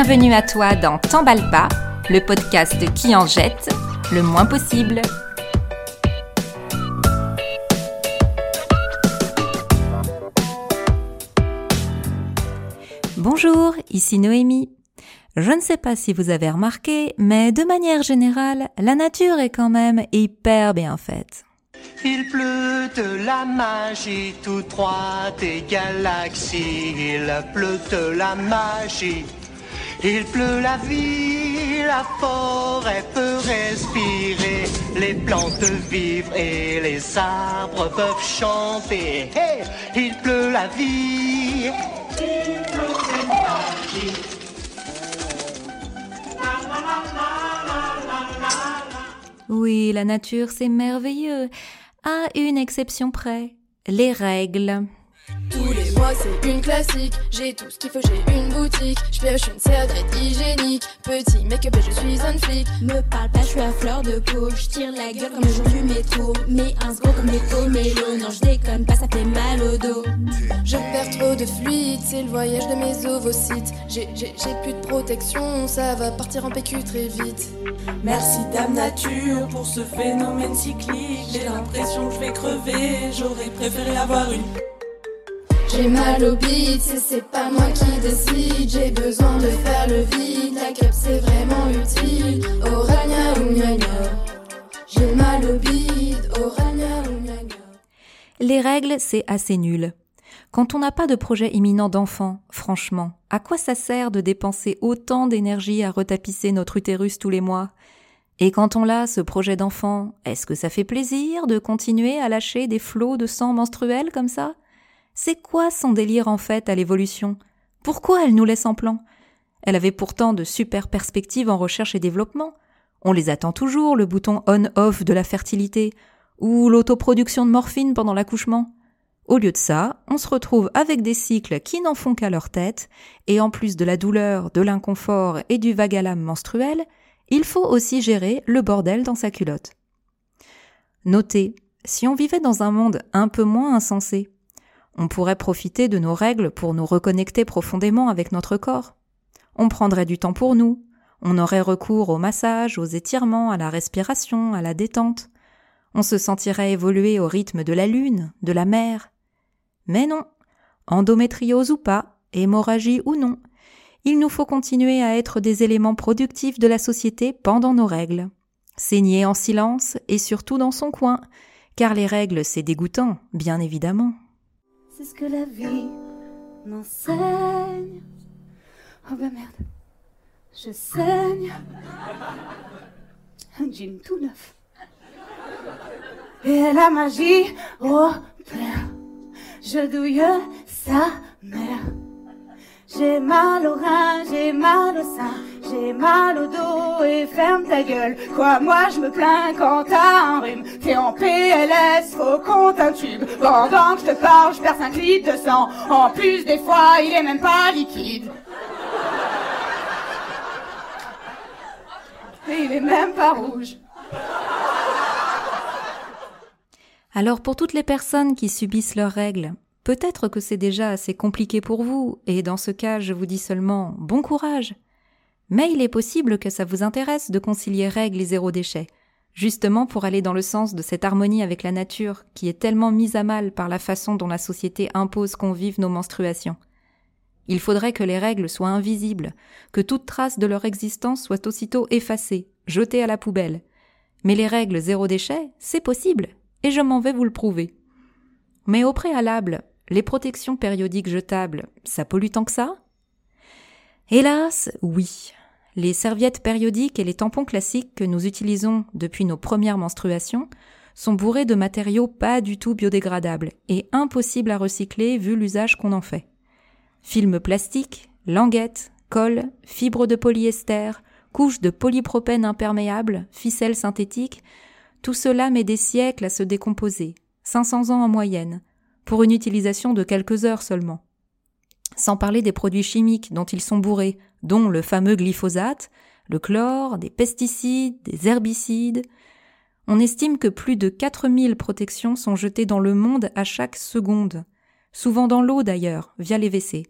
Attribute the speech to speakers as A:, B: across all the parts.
A: Bienvenue à toi dans T'emballe pas, le podcast qui en jette le moins possible. Bonjour, ici Noémie. Je ne sais pas si vous avez remarqué, mais de manière générale, la nature est quand même hyper bien faite.
B: Il pleut de la magie tout droit des galaxies. Il pleut de la magie. Il pleut la vie, la forêt peut respirer, les plantes vivent et les arbres peuvent chanter. Il pleut la vie. Il pleut de magie.
A: Oui, la nature, c'est merveilleux. À une exception près, les règles.
C: Tous les mois c'est une classique, j'ai tout ce qu'il faut, j'ai une boutique, je pioche une serviette hygiénique, petit make-up et je suis un flic. Me parle pas, je suis à fleur de peau, je tire la gueule comme le jour du métro, mais un gros comme les pomélos, non je déconne pas, ça fait mal au dos. Je perds trop de fluide, c'est le voyage de mes ovocytes, j'ai j'ai- j'ai plus de protection, ça va partir en PQ très vite.
D: Merci Dame Nature pour ce phénomène cyclique. J'ai l'impression que je vais crever. J'aurais préféré avoir une.
C: J'ai mal au beat, c'est- pas moi qui décide, j'ai besoin de faire le vide, la cup c'est vraiment utile, orania ou. J'ai mal au orania ou.
A: Les règles, c'est assez nul. Quand on n'a pas de projet imminent d'enfant, franchement, à quoi ça sert de dépenser autant d'énergie à retapisser notre utérus tous les mois? Et quand on l'a, ce projet d'enfant, est-ce que ça fait plaisir de continuer à lâcher des flots de sang menstruel comme ça? C'est quoi son délire en fait à l'évolution? Pourquoi elle nous laisse en plan? Elle avait pourtant de super perspectives en recherche et développement. On les attend toujours, le bouton on-off de la fertilité, ou l'autoproduction de morphine pendant l'accouchement. Au lieu de ça, on se retrouve avec des cycles qui n'en font qu'à leur tête, et en plus de la douleur, de l'inconfort et du vague à l'âme menstruel, il faut aussi gérer le bordel dans sa culotte. Notez, si on vivait dans un monde un peu moins insensé, on pourrait profiter de nos règles pour nous reconnecter profondément avec notre corps. On prendrait du temps pour nous, on aurait recours au massage, aux étirements, à la respiration, à la détente. On se sentirait évoluer au rythme de la lune, de la mer. Mais non, endométriose ou pas, hémorragie ou non, il nous faut continuer à être des éléments productifs de la société pendant nos règles. Saigner en silence et surtout dans son coin, car les règles c'est dégoûtant, bien évidemment.
E: C'est ce que la vie m'enseigne. Oh bah merde, je saigne. Un jean tout neuf. Et la magie au plein. Je douille mère. J'ai mal au rein, j'ai mal au sein, j'ai mal au dos et ferme ta gueule. Quoi, moi je me plains quand t'as un rhume. T'es en PLS, faut qu'on t'intube. Pendant que je te parle, je perds 5 litres de sang. En plus, des fois, il est même pas liquide. Et il est même pas rouge.
A: Alors pour toutes les personnes qui subissent leurs règles, peut-être que c'est déjà assez compliqué pour vous, et dans ce cas je vous dis seulement bon courage. Mais il est possible que ça vous intéresse de concilier règles et zéro déchet, justement pour aller dans le sens de cette harmonie avec la nature qui est tellement mise à mal par la façon dont la société impose qu'on vive nos menstruations. Il faudrait que les règles soient invisibles, que toute trace de leur existence soit aussitôt effacée, jetée à la poubelle. Mais les règles zéro déchet, c'est possible, et je m'en vais vous le prouver. Mais au préalable, les protections périodiques jetables, ça pollue tant que ça? Hélas, oui. Les serviettes périodiques et les tampons classiques que nous utilisons depuis nos premières menstruations sont bourrés de matériaux pas du tout biodégradables et impossibles à recycler vu l'usage qu'on en fait. Films plastiques, languettes, colle, fibres de polyester, couches de polypropène imperméable, ficelles synthétiques, tout cela met des siècles à se décomposer, 500 ans en moyenne, pour une utilisation de quelques heures seulement. Sans parler des produits chimiques dont ils sont bourrés, dont le fameux glyphosate, le chlore, des pesticides, des herbicides. On estime que plus de 4000 protections sont jetées dans le monde à chaque seconde, souvent dans l'eau d'ailleurs, via les WC.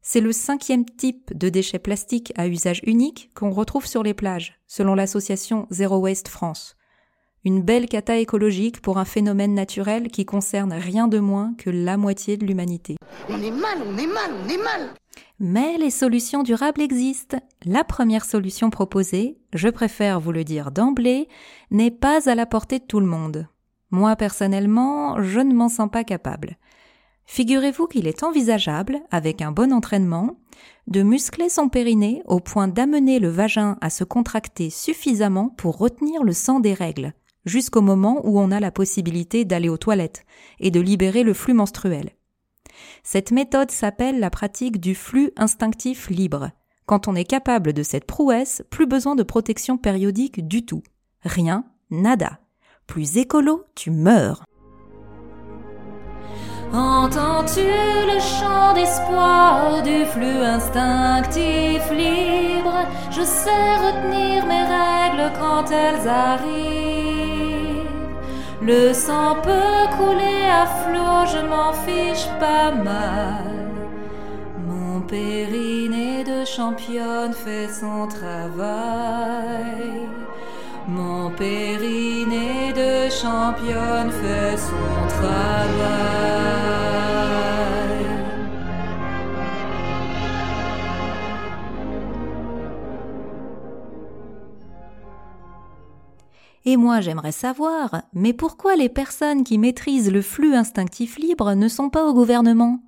A: C'est le cinquième type de déchets plastiques à usage unique qu'on retrouve sur les plages, selon l'association Zero Waste France. Une belle cata écologique pour un phénomène naturel qui concerne rien de moins que la moitié de l'humanité.
F: On est mal, on est mal, on est mal.
A: Mais les solutions durables existent. La première solution proposée, je préfère vous le dire d'emblée, n'est pas à la portée de tout le monde. Moi personnellement, je ne m'en sens pas capable. Figurez-vous qu'il est envisageable, avec un bon entraînement, de muscler son périnée au point d'amener le vagin à se contracter suffisamment pour retenir le sang des règles, jusqu'au moment où on a la possibilité d'aller aux toilettes et de libérer le flux menstruel. Cette méthode s'appelle la pratique du flux instinctif libre. Quand on est capable de cette prouesse, plus besoin de protection périodique du tout. Rien, nada. Plus écolo, tu meurs.
G: Entends-tu le chant d'espoir du flux instinctif libre? Je sais retenir mes règles quand elles arrivent. Le sang peut couler à flot, je m'en fiche pas mal. Mon périnée de championne fait son travail. Mon périnée de championne fait son travail.
A: Et moi j'aimerais savoir, mais pourquoi les personnes qui maîtrisent le flux instinctif libre ne sont pas au gouvernement?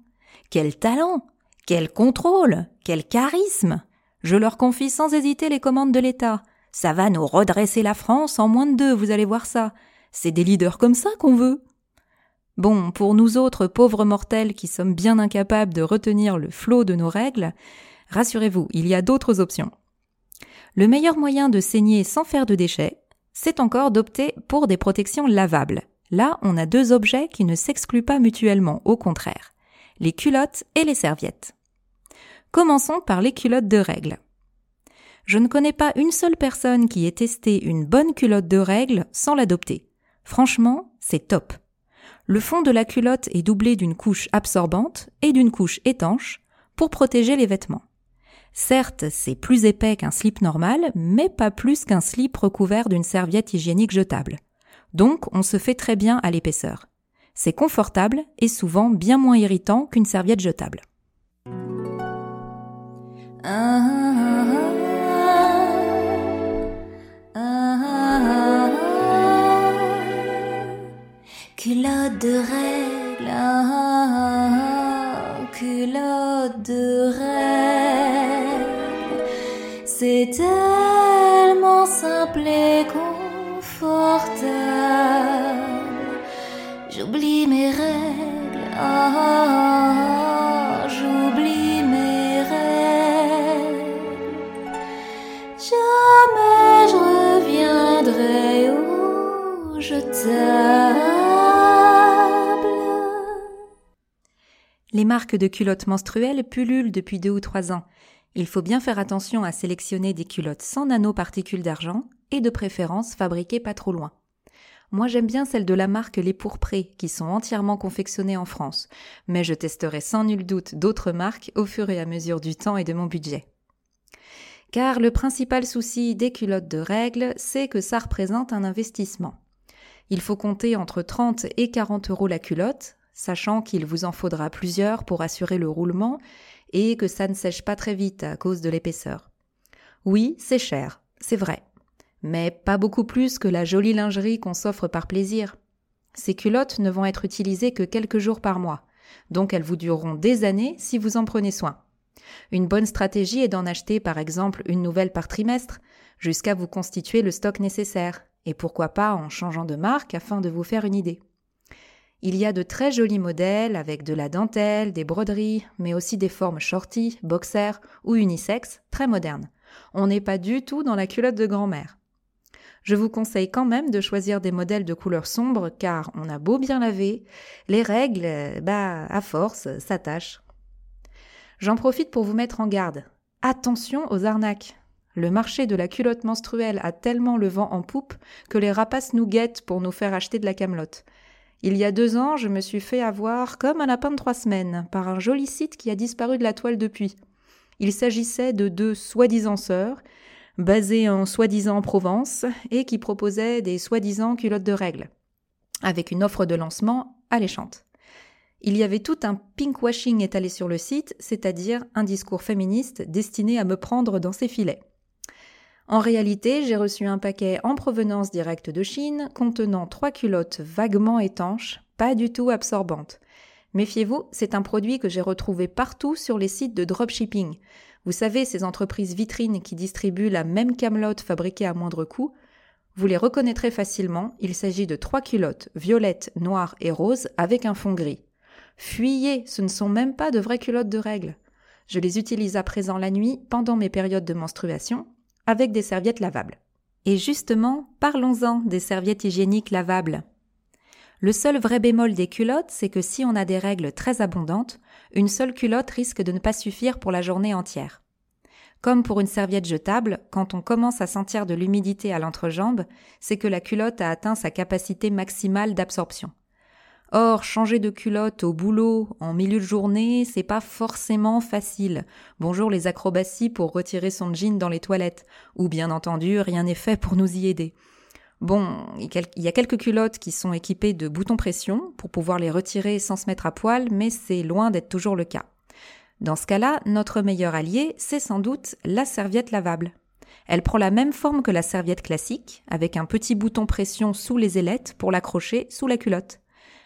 A: Quel talent Quel contrôle Quel charisme Je leur confie sans hésiter les commandes de l'État. Ça va nous redresser la France en moins de deux, vous allez voir ça. C'est des leaders comme ça qu'on veut. Bon, pour nous autres pauvres mortels qui sommes bien incapables de retenir le flot de nos règles, rassurez-vous, il y a d'autres options. Le meilleur moyen de saigner sans faire de déchets, c'est encore d'opter pour des protections lavables. Là, on a deux objets qui ne s'excluent pas mutuellement, au contraire. Les culottes et les serviettes. Commençons par les culottes de règle. Je ne connais pas une seule personne qui ait testé une bonne culotte de règle sans l'adopter. Franchement, c'est top. Le fond de la culotte est doublé d'une couche absorbante et d'une couche étanche pour protéger les vêtements. Certes, c'est plus épais qu'un slip normal, mais pas plus qu'un slip recouvert d'une serviette hygiénique jetable. Donc, on se fait très bien à l'épaisseur. C'est confortable et souvent bien moins irritant qu'une serviette jetable.
G: Culotte de règle, culotte de règle, c'est tellement simple et confortable. J'oublie mes règles, ah, j'oublie mes règles. Jamais je reviendrai où je t'aime.
A: Les marques de culottes menstruelles pullulent depuis deux ou trois ans. Il faut bien faire attention à sélectionner des culottes sans nanoparticules d'argent et de préférence fabriquées pas trop loin. Moi j'aime bien celles de la marque Les Pourprés qui sont entièrement confectionnées en France, mais je testerai sans nul doute d'autres marques au fur et à mesure du temps et de mon budget. Car le principal souci des culottes de règle, c'est que ça représente un investissement. Il faut compter entre 30 et 40 euros la culotte, sachant qu'il vous en faudra plusieurs pour assurer le roulement et que ça ne sèche pas très vite à cause de l'épaisseur. Oui, c'est cher, c'est vrai, mais pas beaucoup plus que la jolie lingerie qu'on s'offre par plaisir. Ces culottes ne vont être utilisées que quelques jours par mois, donc elles vous dureront des années si vous en prenez soin. Une bonne stratégie est d'en acheter par exemple une nouvelle par trimestre, jusqu'à vous constituer le stock nécessaire, et pourquoi pas en changeant de marque afin de vous faire une idée. Il y a de très jolis modèles avec de la dentelle, des broderies, mais aussi des formes shorty, boxer ou unisex, très modernes. On n'est pas du tout dans la culotte de grand-mère. Je vous conseille quand même de choisir des modèles de couleur sombre car on a beau bien laver, les règles, bah, à force, s'attachent. J'en profite pour vous mettre en garde. Attention aux arnaques. Le marché de la culotte menstruelle a tellement le vent en poupe que les rapaces nous guettent pour nous faire acheter de la camelote. Il y a deux ans, je me suis fait avoir comme un lapin de trois semaines par un joli site qui a disparu de la toile depuis. Il s'agissait de deux soi-disant sœurs, basées en soi-disant Provence, et qui proposaient des soi-disant culottes de règles, avec une offre de lancement alléchante. Il y avait tout un pinkwashing étalé sur le site, c'est-à-dire un discours féministe destiné à me prendre dans ses filets. En réalité, j'ai reçu un paquet en provenance directe de Chine contenant trois culottes vaguement étanches, pas du tout absorbantes. Méfiez-vous, c'est un produit que j'ai retrouvé partout sur les sites de dropshipping. Vous savez, ces entreprises vitrines qui distribuent la même camelote fabriquée à moindre coût. Vous les reconnaîtrez facilement, il s'agit de trois culottes, violettes, noires et roses, avec un fond gris. Fuyez, ce ne sont même pas de vraies culottes de règles. Je les utilise à présent la nuit, pendant mes périodes de menstruation, avec des serviettes lavables. Et justement, parlons-en des serviettes hygiéniques lavables. Le seul vrai bémol des culottes, c'est que si on a des règles très abondantes, une seule culotte risque de ne pas suffire pour la journée entière. Comme pour une serviette jetable, quand on commence à sentir de l'humidité à l'entrejambe, c'est que la culotte a atteint sa capacité maximale d'absorption. Or, changer de culotte au boulot en milieu de journée, c'est pas forcément facile. Bonjour les acrobaties pour retirer son jean dans les toilettes. Ou bien entendu, rien n'est fait pour nous y aider. Bon, il y a quelques culottes qui sont équipées de boutons pression pour pouvoir les retirer sans se mettre à poil, mais c'est loin d'être toujours le cas. Dans ce cas-là, notre meilleur allié, c'est sans doute la serviette lavable. Elle prend la même forme que la serviette classique, avec un petit bouton pression sous les ailettes pour l'accrocher sous la culotte.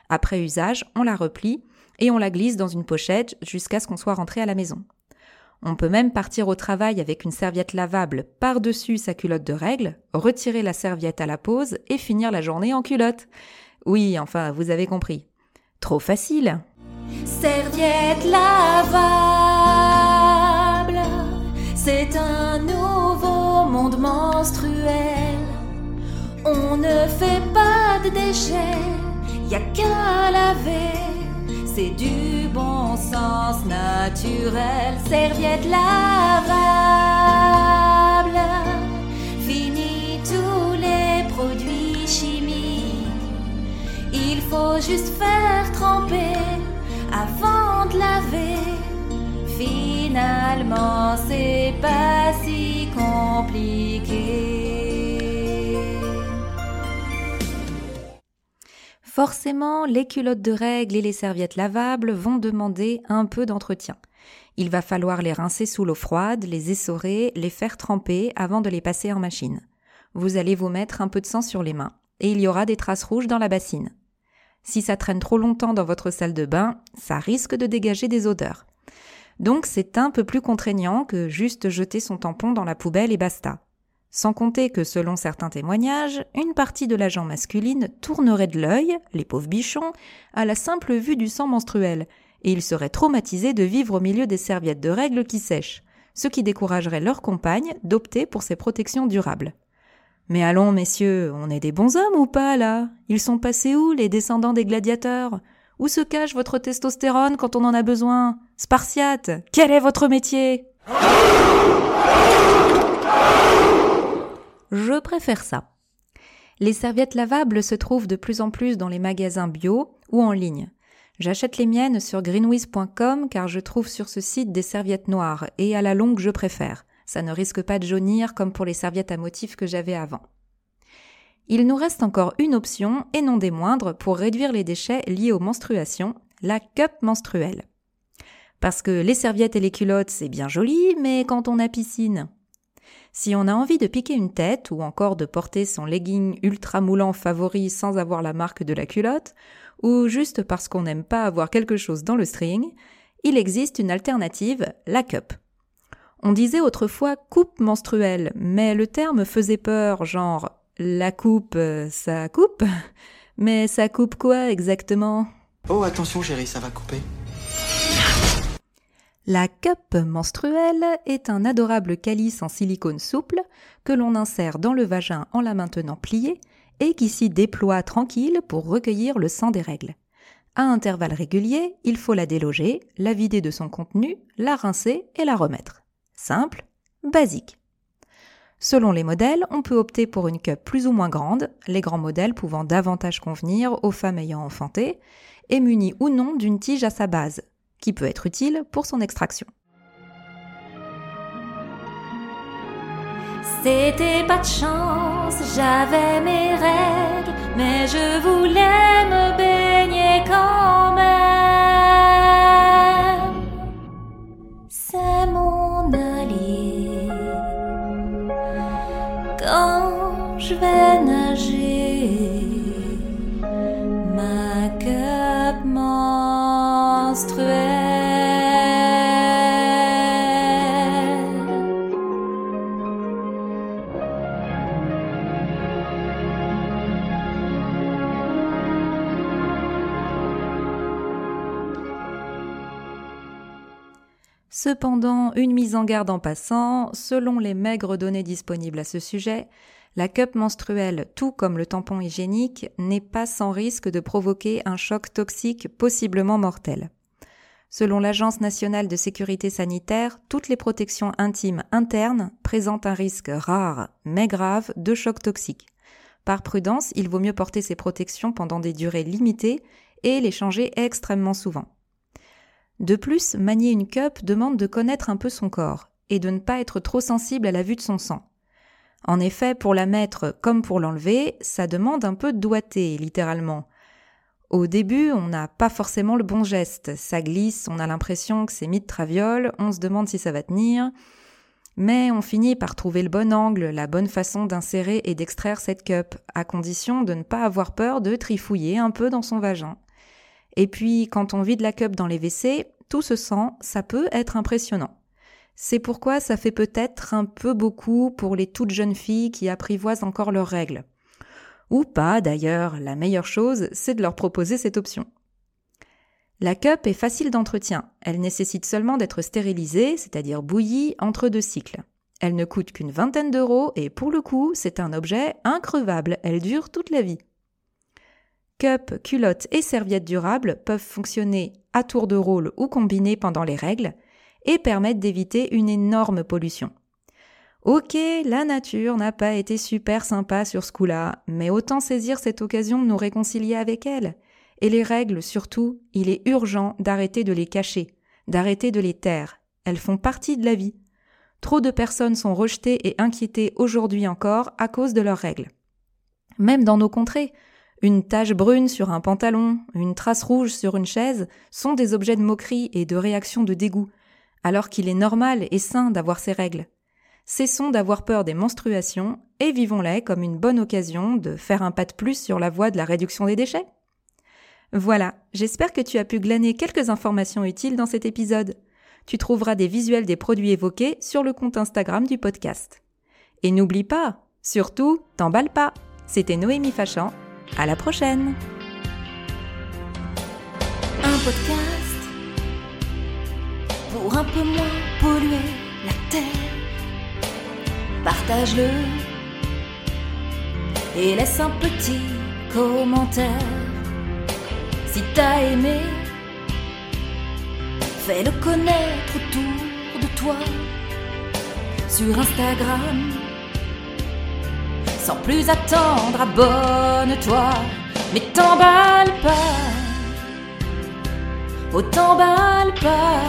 A: Après usage, on la replie et on la glisse dans une pochette jusqu'à ce qu'on soit rentré à la maison. On peut même partir au travail avec une serviette lavable par-dessus sa culotte de règle, retirer la serviette à la pause et finir la journée en culotte. Oui, enfin, vous avez compris. Trop facile.
G: Serviette lavable, c'est un nouveau monde menstruel. On ne fait pas de déchets y a qu'à laver. C'est du bon sens naturel, serviette lavable. Fini tous les produits chimiques. Il faut juste faire tremper avant de laver. Finalement, c'est pas si compliqué.
A: Forcément, les culottes de règles et les serviettes lavables vont demander un peu d'entretien. Il va falloir les rincer sous l'eau froide, les essorer, les faire tremper avant de les passer en machine. Vous allez vous mettre un peu de sang sur les mains, et il y aura des traces rouges dans la bassine. Si ça traîne trop longtemps dans votre salle de bain, ça risque de dégager des odeurs. Donc c'est un peu plus contraignant que juste jeter son tampon dans la poubelle et basta. Sans compter que, selon certains témoignages, une partie de l'agent masculine tournerait de l'œil, les pauvres bichons, à la simple vue du sang menstruel, et ils seraient traumatisés de vivre au milieu des serviettes de règles qui sèchent, ce qui découragerait leurs compagnes d'opter pour ces protections durables. Mais allons, messieurs, on est des bons hommes ou pas, là? Ils sont passés où, les descendants des gladiateurs? Où se cache votre testostérone quand on en a besoin? Spartiate, quel est votre métier? Je préfère ça. Les serviettes lavables se trouvent de plus en plus dans les magasins bio ou en ligne. J'achète les miennes sur greenwiz.com car je trouve sur ce site des serviettes noires et à la longue je préfère. Ça ne risque pas de jaunir comme pour les serviettes à motifs que j'avais avant. Il nous reste encore une option, et non des moindres, pour réduire les déchets liés aux menstruations, la cup menstruelle. Parce que les serviettes et les culottes, c'est bien joli, mais quand on a piscine, si on a envie de piquer une tête ou encore de porter son legging ultra moulant favori sans avoir la marque de la culotte, ou juste parce qu'on n'aime pas avoir quelque chose dans le string, il existe une alternative, la cup. On disait autrefois coupe menstruelle, mais le terme faisait peur, genre la coupe, ça coupe? Mais ça coupe quoi exactement?
H: Oh attention chérie, ça va couper.
A: La cup menstruelle est un adorable calice en silicone souple que l'on insère dans le vagin en la maintenant pliée et qui s'y déploie tranquille pour recueillir le sang des règles. À intervalles réguliers, il faut la déloger, la vider de son contenu, la rincer et la remettre. Simple, basique. Selon les modèles, on peut opter pour une cup plus ou moins grande, les grands modèles pouvant davantage convenir aux femmes ayant enfanté, et munis ou non d'une tige à sa base, qui peut être utile pour son extraction.
G: C'était pas de chance, j'avais mes règles, mais je voulais me baigner quand même. C'est mon allié quand je vais nager.
A: Cependant, une mise en garde en passant, selon les maigres données disponibles à ce sujet, la cup menstruelle, tout comme le tampon hygiénique, n'est pas sans risque de provoquer un choc toxique possiblement mortel. Selon l'Agence nationale de sécurité sanitaire, toutes les protections intimes internes présentent un risque rare mais grave de choc toxique. Par prudence, il vaut mieux porter ces protections pendant des durées limitées et les changer extrêmement souvent. De plus, manier une cup demande de connaître un peu son corps et de ne pas être trop sensible à la vue de son sang. En effet, pour la mettre comme pour l'enlever, ça demande un peu de doigté, littéralement. Au début, on n'a pas forcément le bon geste, ça glisse, on a l'impression que c'est mis de on se demande si ça va tenir, mais on finit par trouver le bon angle, la bonne façon d'insérer et d'extraire cette cup, à condition de ne pas avoir peur de trifouiller un peu dans son vagin. Et puis, quand on vide la cup dans les WC, tout se sent, ça peut être impressionnant. C'est pourquoi ça fait peut-être un peu beaucoup pour les toutes jeunes filles qui apprivoisent encore leurs règles. Ou pas d'ailleurs, la meilleure chose, c'est de leur proposer cette option. La cup est facile d'entretien, elle nécessite seulement d'être stérilisée, c'est-à-dire bouillie entre deux cycles. Elle ne coûte qu'une vingtaine d'euros et pour le coup, c'est un objet increvable, elle dure toute la vie. Cup, culottes et serviettes durables peuvent fonctionner à tour de rôle ou combinés pendant les règles et permettent d'éviter une énorme pollution. Ok, la nature n'a pas été super sympa sur ce coup-là, mais autant saisir cette occasion de nous réconcilier avec elle. Et les règles, surtout, il est urgent d'arrêter de les cacher, d'arrêter de les taire. Elles font partie de la vie. Trop de personnes sont rejetées et inquiétées aujourd'hui encore à cause de leurs règles. Même dans nos contrées, une tache brune sur un pantalon, une trace rouge sur une chaise sont des objets de moquerie et de réaction de dégoût, alors qu'il est normal et sain d'avoir ces règles. Cessons d'avoir peur des menstruations et vivons-les comme une bonne occasion de faire un pas de plus sur la voie de la réduction des déchets. Voilà, j'espère que tu as pu glaner quelques informations utiles dans cet épisode. Tu trouveras des visuels des produits évoqués sur le compte Instagram du podcast. Et n'oublie pas, surtout, t'emballe pas. C'était Noémie Fachan. À la prochaine!
G: Un podcast pour un peu moins polluer la terre. Partage-le et laisse un petit commentaire. Si t'as aimé, fais-le connaître autour de toi sur Instagram. Sans plus attendre, abonne-toi, mais t'emballe pas. Oh, t'emballe pas,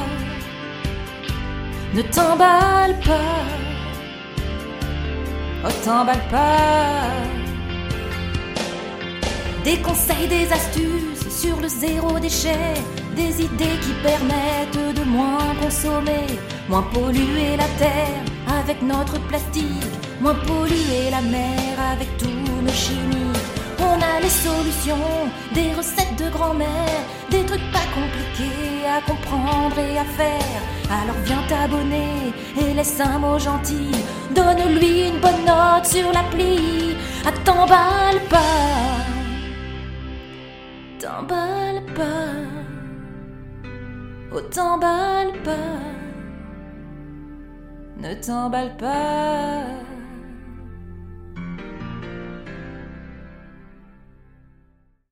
G: ne t'emballe pas. Oh, t'emballe pas. Des conseils, des astuces sur le zéro déchet, des idées qui permettent de moins consommer, moins polluer la terre avec notre plastique, moins la mer avec tous nos chimies. On a les solutions, des recettes de grand-mère, des trucs pas compliqués à comprendre et à faire. Alors viens t'abonner et laisse un mot gentil. Donne-lui une bonne note sur l'appli. Ah, t'emballe pas, t'emballe pas, oh t'emballe pas, ne t'emballe pas.